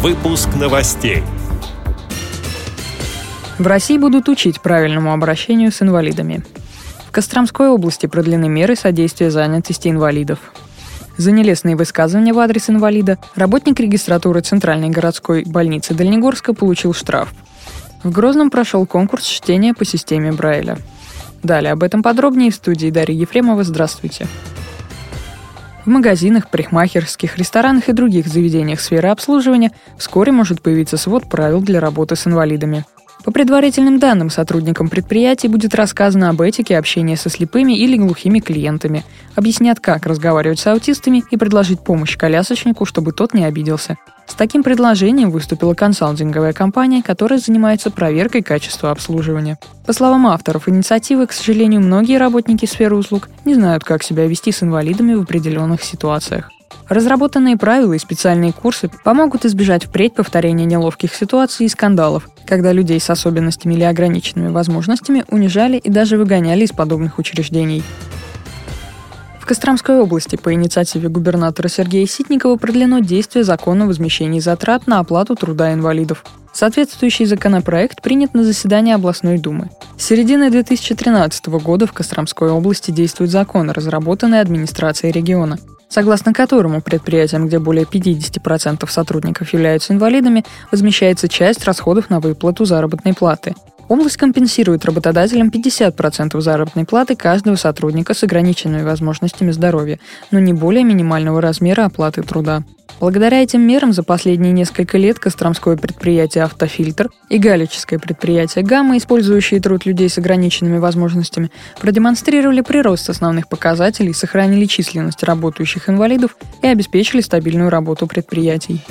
Выпуск новостей. В России будут учить правильному обращению с инвалидами. В Костромской области продлены меры содействия занятости инвалидов. За нелестные высказывания в адрес инвалида работник регистратуры Центральной городской больницы Дальнегорска получил штраф. В Грозном прошел конкурс чтения по системе Брайля. Далее об этом подробнее в студии Дарьи Ефремова. Здравствуйте. В магазинах, парикмахерских, ресторанах и других заведениях сферы обслуживания вскоре может появиться свод правил для работы с инвалидами – по предварительным данным, сотрудникам предприятий будет рассказано об этике общения со слепыми или глухими клиентами, объяснят, как разговаривать с аутистами и предложить помощь колясочнику, чтобы тот не обиделся. С таким предложением выступила консалтинговая компания, которая занимается проверкой качества обслуживания. По словам авторов инициативы, к сожалению, многие работники сферы услуг не знают, как себя вести с инвалидами в определенных ситуациях. Разработанные правила и специальные курсы помогут избежать впредь повторения неловких ситуаций и скандалов, когда людей с особенностями или ограниченными возможностями унижали и даже выгоняли из подобных учреждений. Костромской области по инициативе губернатора Сергея Ситникова продлено действие закона о возмещении затрат на оплату труда инвалидов. Соответствующий законопроект принят на заседании областной думы. С середины 2013 года в Костромской области действует закон, разработанный администрацией региона согласно которому предприятиям, где более 50% сотрудников являются инвалидами, возмещается часть расходов на выплату заработной платы. Область компенсирует работодателям 50% заработной платы каждого сотрудника с ограниченными возможностями здоровья, но не более минимального размера оплаты труда. Благодаря этим мерам за последние несколько лет Костромское предприятие «Автофильтр» и Галическое предприятие «Гамма», использующие труд людей с ограниченными возможностями, продемонстрировали прирост основных показателей, сохранили численность работающих инвалидов и обеспечили стабильную работу предприятий.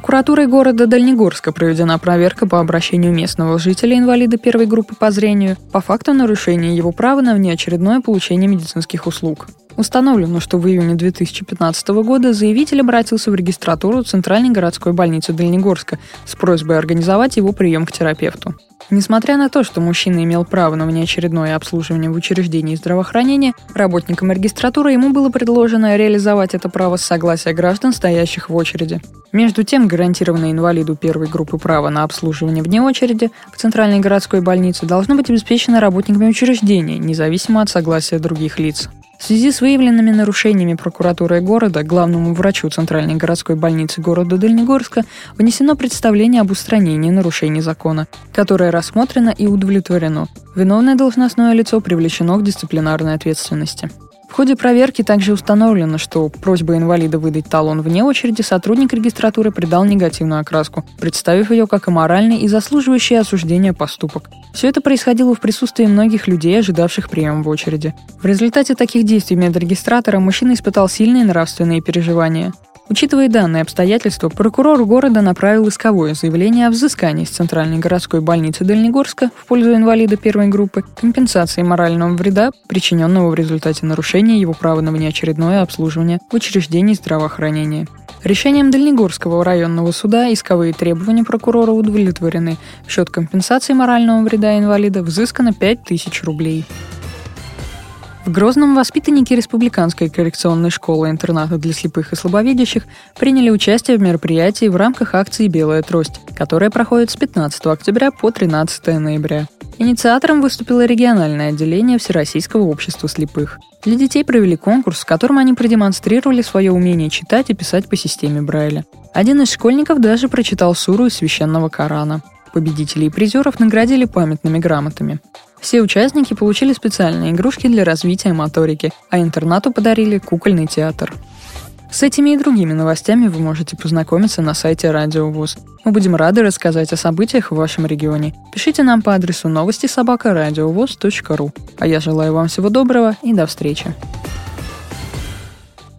Прокуратурой города Дальнегорска проведена проверка по обращению местного жителя инвалида первой группы по зрению по факту нарушения его права на внеочередное получение медицинских услуг. Установлено, что в июне 2015 года заявитель обратился в регистратуру Центральной городской больницы Дальнегорска с просьбой организовать его прием к терапевту. Несмотря на то, что мужчина имел право на внеочередное обслуживание в учреждении здравоохранения, работникам регистратуры ему было предложено реализовать это право с согласия граждан, стоящих в очереди. Между тем, гарантированное инвалиду первой группы право на обслуживание вне очереди в Центральной городской больнице должно быть обеспечено работниками учреждения, независимо от согласия других лиц. В связи с выявленными нарушениями прокуратуры города главному врачу Центральной городской больницы города Дальнегорска внесено представление об устранении нарушений закона, которое рассмотрено и удовлетворено. Виновное должностное лицо привлечено к дисциплинарной ответственности. В ходе проверки также установлено, что просьба инвалида выдать талон вне очереди сотрудник регистратуры придал негативную окраску, представив ее как аморальный и заслуживающий осуждения поступок. Все это происходило в присутствии многих людей, ожидавших прием в очереди. В результате таких действий медрегистратора мужчина испытал сильные нравственные переживания. Учитывая данные обстоятельства, прокурор города направил исковое заявление о взыскании с Центральной городской больницы Дальнегорска в пользу инвалида первой группы компенсации морального вреда, причиненного в результате нарушения его права на внеочередное обслуживание в учреждении здравоохранения. Решением Дальнегорского районного суда исковые требования прокурора удовлетворены. В счет компенсации морального вреда инвалида взыскано 5000 рублей. В Грозном воспитанники Республиканской коррекционной школы-интерната для слепых и слабовидящих приняли участие в мероприятии в рамках акции «Белая трость», которая проходит с 15 октября по 13 ноября. Инициатором выступило региональное отделение Всероссийского общества слепых. Для детей провели конкурс, в котором они продемонстрировали свое умение читать и писать по системе Брайля. Один из школьников даже прочитал суру из священного Корана. Победителей и призеров наградили памятными грамотами. Все участники получили специальные игрушки для развития моторики, а интернату подарили кукольный театр. С этими и другими новостями вы можете познакомиться на сайте Радио ВОЗ. Мы будем рады рассказать о событиях в вашем регионе. Пишите нам по адресу новости собака. А я желаю вам всего доброго и до встречи.